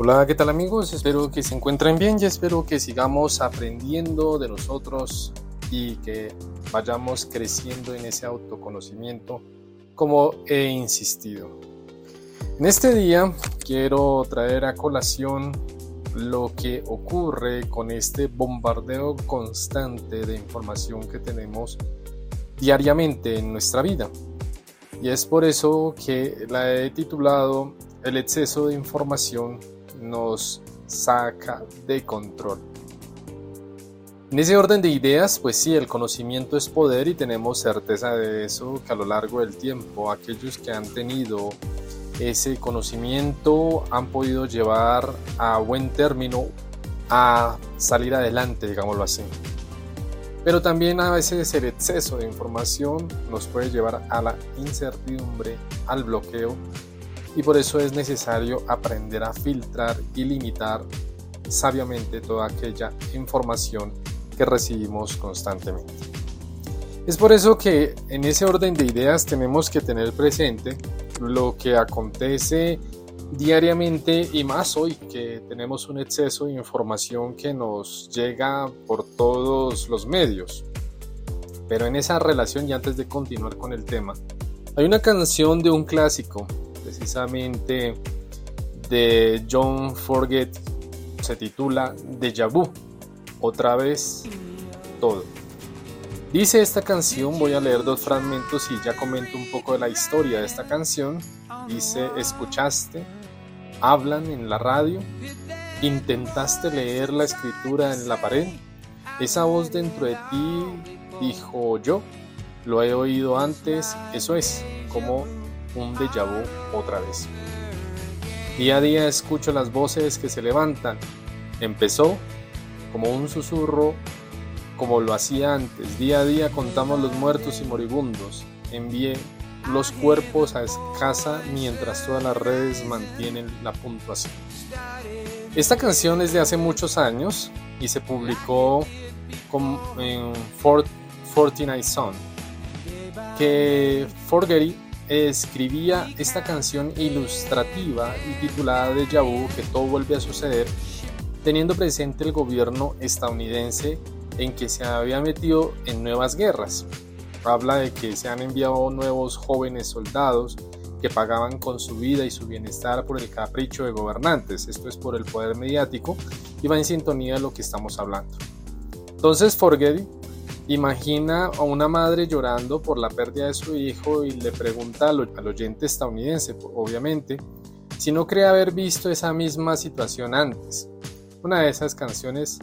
Hola, ¿qué tal amigos? Espero que se encuentren bien y espero que sigamos aprendiendo de nosotros y que vayamos creciendo en ese autoconocimiento como he insistido. En este día quiero traer a colación lo que ocurre con este bombardeo constante de información que tenemos diariamente en nuestra vida. Y es por eso que la he titulado El exceso de información nos saca de control. En ese orden de ideas, pues sí, el conocimiento es poder y tenemos certeza de eso que a lo largo del tiempo aquellos que han tenido ese conocimiento han podido llevar a buen término a salir adelante, digámoslo así. Pero también a veces el exceso de información nos puede llevar a la incertidumbre, al bloqueo, y por eso es necesario aprender a filtrar y limitar sabiamente toda aquella información que recibimos constantemente. Es por eso que en ese orden de ideas tenemos que tener presente lo que acontece diariamente y más hoy que tenemos un exceso de información que nos llega por todos los medios. Pero en esa relación y antes de continuar con el tema, hay una canción de un clásico, precisamente de John Forget, se titula Deja Vu, otra vez todo. Dice esta canción, voy a leer dos fragmentos y ya comento un poco de la historia de esta canción. Dice, escuchaste, hablan en la radio, intentaste leer la escritura en la pared. Esa voz dentro de ti dijo yo, lo he oído antes, eso es como un déjà otra vez. Día a día escucho las voces que se levantan. Empezó como un susurro como lo hacía antes. Día a día contamos los muertos y moribundos. Envié los cuerpos a casa mientras todas las redes mantienen la puntuación. Esta canción es de hace muchos años y se publicó en Fort, 49 Son, que Forgery escribía esta canción ilustrativa y titulada de Vu que todo vuelve a suceder, teniendo presente el gobierno estadounidense en que se había metido en nuevas guerras. Habla de que se han enviado nuevos jóvenes soldados que pagaban con su vida y su bienestar por el capricho de gobernantes, esto es por el poder mediático, y va en sintonía de lo que estamos hablando. Entonces Forgetty imagina a una madre llorando por la pérdida de su hijo y le pregunta al, oyente estadounidense, obviamente, si no cree haber visto esa misma situación antes. Una de esas canciones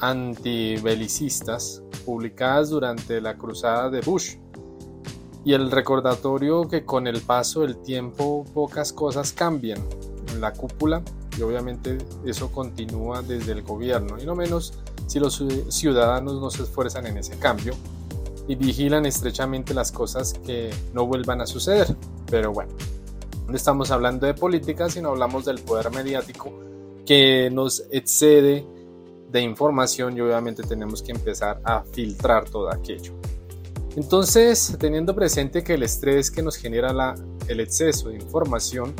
antibelicistas publicadas durante la cruzada de Bush y el recordatorio que con el paso del tiempo pocas cosas cambian en la cúpula y obviamente eso continúa desde el gobierno y no menos si los ciudadanos no se esfuerzan en ese cambio y vigilan estrechamente las cosas que no vuelvan a suceder. Pero bueno, no estamos hablando de política, sino hablamos del poder mediático que nos excede de información y obviamente tenemos que empezar a filtrar todo aquello. Entonces, teniendo presente que el estrés que nos genera la, el exceso de información,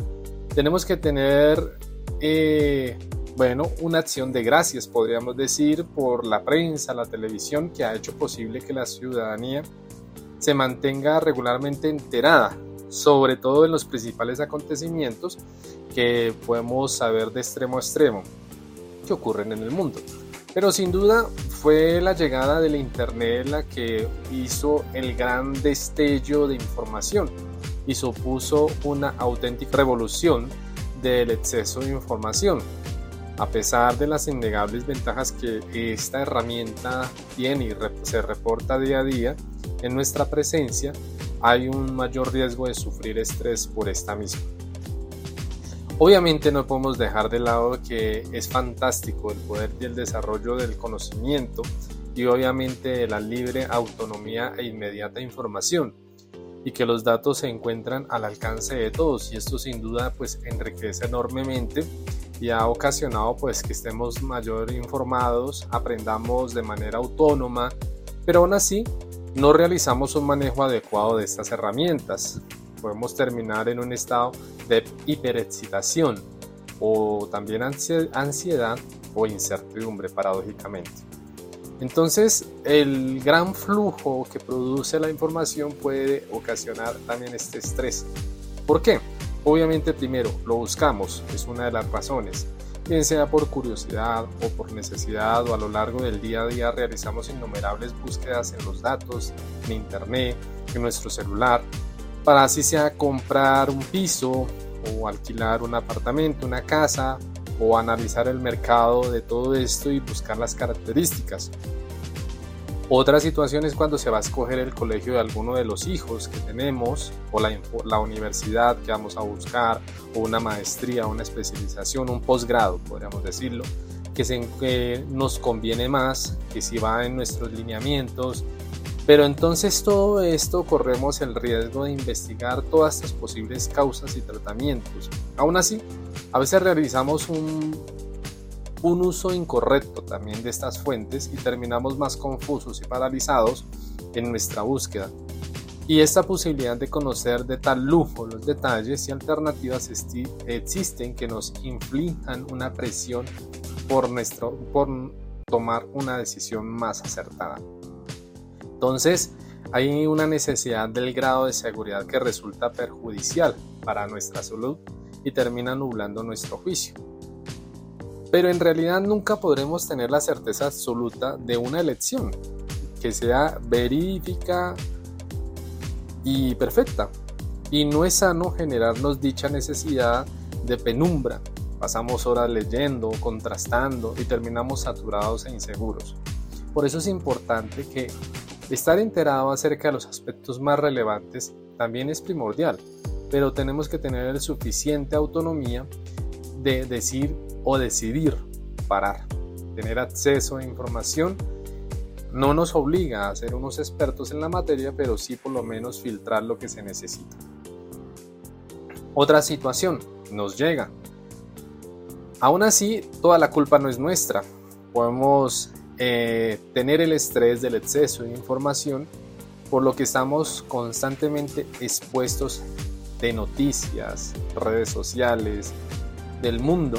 tenemos que tener, eh, bueno, una acción de gracias, podríamos decir, por la prensa, la televisión, que ha hecho posible que la ciudadanía se mantenga regularmente enterada, sobre todo en los principales acontecimientos que podemos saber de extremo a extremo que ocurren en el mundo. Pero sin duda fue la llegada del Internet la que hizo el gran destello de información y supuso una auténtica revolución del exceso de información. A pesar de las innegables ventajas que esta herramienta tiene y se reporta día a día en nuestra presencia, hay un mayor riesgo de sufrir estrés por esta misma. Obviamente no podemos dejar de lado que es fantástico el poder y el desarrollo del conocimiento y obviamente la libre autonomía e inmediata información y que los datos se encuentran al alcance de todos y esto sin duda pues enriquece enormemente y ha ocasionado pues que estemos mayor informados, aprendamos de manera autónoma, pero aún así no realizamos un manejo adecuado de estas herramientas podemos terminar en un estado de hiperexcitación o también ansiedad o incertidumbre paradójicamente. Entonces, el gran flujo que produce la información puede ocasionar también este estrés. ¿Por qué? Obviamente primero lo buscamos, es una de las razones, bien sea por curiosidad o por necesidad o a lo largo del día a día realizamos innumerables búsquedas en los datos, en internet, en nuestro celular, para así sea comprar un piso o alquilar un apartamento, una casa o analizar el mercado de todo esto y buscar las características. Otra situación es cuando se va a escoger el colegio de alguno de los hijos que tenemos o la, universidad que vamos a buscar o una maestría, una especialización, un posgrado, podríamos decirlo, que, se, que nos conviene más, que si va en nuestros lineamientos. Pero entonces todo esto corremos el riesgo de investigar todas estas posibles causas y tratamientos. Aún así, a veces realizamos un un uso incorrecto también de estas fuentes y terminamos más confusos y paralizados en nuestra búsqueda. Y esta posibilidad de conocer de tal lujo los detalles y alternativas existen que nos inflijan una presión por, nuestro, por tomar una decisión más acertada. Entonces, hay una necesidad del grado de seguridad que resulta perjudicial para nuestra salud y termina nublando nuestro juicio pero en realidad nunca podremos tener la certeza absoluta de una elección que sea verídica y perfecta. Y no es sano generarnos dicha necesidad de penumbra. Pasamos horas leyendo, contrastando y terminamos saturados e inseguros. Por eso es importante que estar enterado acerca de los aspectos más relevantes también es primordial, pero tenemos que tener suficiente autonomía de decir o decidir parar. Tener acceso a información no nos obliga a ser unos expertos en la materia, pero sí por lo menos filtrar lo que se necesita. Otra situación nos llega. Aún así, toda la culpa no es nuestra. Podemos eh, tener el estrés del exceso de información, por lo que estamos constantemente expuestos de noticias, redes sociales, del mundo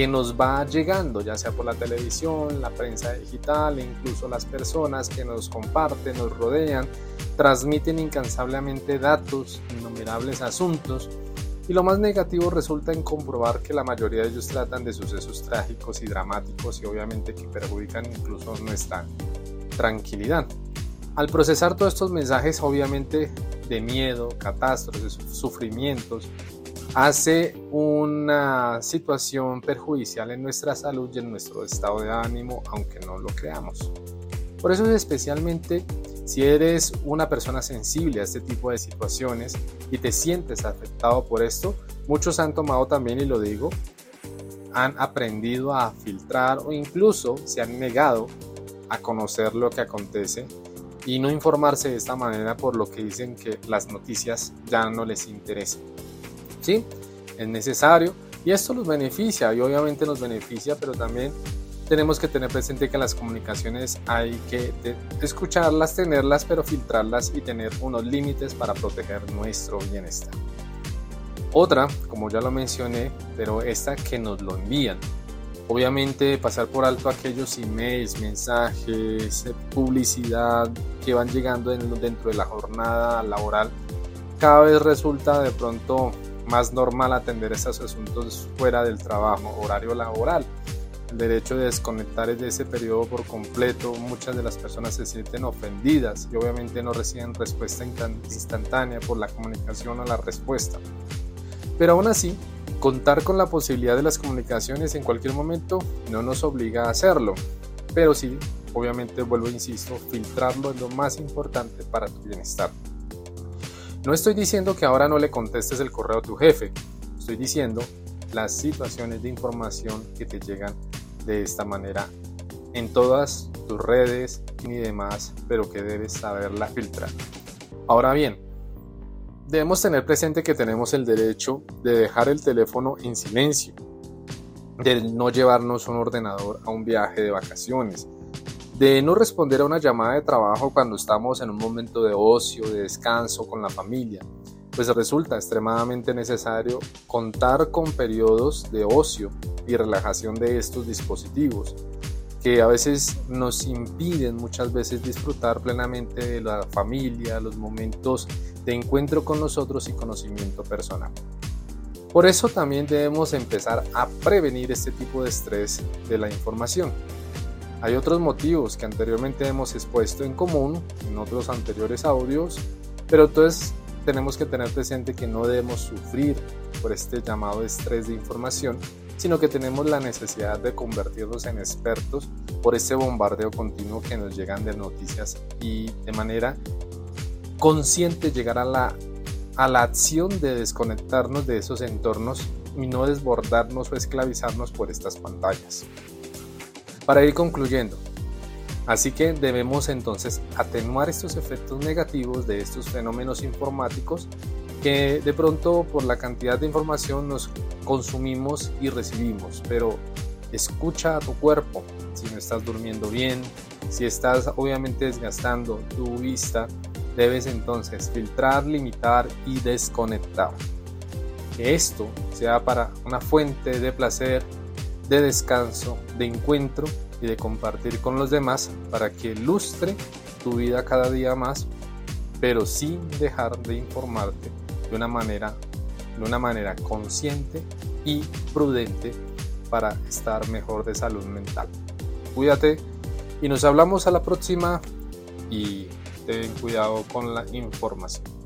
que nos va llegando, ya sea por la televisión, la prensa digital e incluso las personas que nos comparten, nos rodean, transmiten incansablemente datos, innumerables asuntos, y lo más negativo resulta en comprobar que la mayoría de ellos tratan de sucesos trágicos y dramáticos y obviamente que perjudican incluso nuestra tranquilidad. Al procesar todos estos mensajes obviamente de miedo, catástrofes, sufrimientos, hace una situación perjudicial en nuestra salud y en nuestro estado de ánimo, aunque no lo creamos. Por eso es especialmente si eres una persona sensible a este tipo de situaciones y te sientes afectado por esto, muchos han tomado también, y lo digo, han aprendido a filtrar o incluso se han negado a conocer lo que acontece y no informarse de esta manera por lo que dicen que las noticias ya no les interesan. Es necesario y esto nos beneficia y obviamente nos beneficia, pero también tenemos que tener presente que las comunicaciones hay que escucharlas, tenerlas, pero filtrarlas y tener unos límites para proteger nuestro bienestar. Otra, como ya lo mencioné, pero esta que nos lo envían. Obviamente pasar por alto aquellos emails, mensajes, publicidad que van llegando dentro de la jornada laboral, cada vez resulta de pronto más normal atender estos asuntos fuera del trabajo, horario laboral. El derecho de desconectar de ese periodo por completo, muchas de las personas se sienten ofendidas y obviamente no reciben respuesta instantánea por la comunicación o la respuesta. Pero aún así, contar con la posibilidad de las comunicaciones en cualquier momento no nos obliga a hacerlo, pero sí, obviamente vuelvo e insisto, filtrarlo es lo más importante para tu bienestar. No estoy diciendo que ahora no le contestes el correo a tu jefe, estoy diciendo las situaciones de información que te llegan de esta manera en todas tus redes y demás, pero que debes saberla filtrar. Ahora bien, debemos tener presente que tenemos el derecho de dejar el teléfono en silencio, de no llevarnos un ordenador a un viaje de vacaciones, de no responder a una llamada de trabajo cuando estamos en un momento de ocio, de descanso con la familia. pues resulta extremadamente necesario contar con periodos de ocio y relajación de estos dispositivos, que a veces nos impiden muchas veces disfrutar plenamente de la familia, los momentos de encuentro con nosotros y conocimiento personal. Por eso también debemos empezar a prevenir este tipo de estrés de la información. Hay otros motivos que anteriormente hemos expuesto en común en otros anteriores audios, pero entonces tenemos que tener presente que no debemos sufrir por este llamado estrés de información, sino que tenemos la necesidad de convertirnos en expertos por este bombardeo continuo que nos llegan de noticias y de manera consciente llegar a la, a la acción de desconectarnos de esos entornos y no desbordarnos o esclavizarnos por estas pantallas. Para ir concluyendo, Así que debemos entonces atenuar estos efectos negativos de estos fenómenos informáticos que de pronto por la cantidad de información nos consumimos y recibimos, pero escucha a tu cuerpo si no estás durmiendo bien, si estás obviamente desgastando tu vista, debes entonces filtrar, limitar y desconectar. Que esto sea para una fuente de placer, de descanso, de encuentro y de compartir con los demás para que lustre tu vida cada día más, pero sin dejar de informarte de una manera, de una manera consciente y prudente para estar mejor de salud mental. Cuídate y nos hablamos a la próxima y ten cuidado con la información.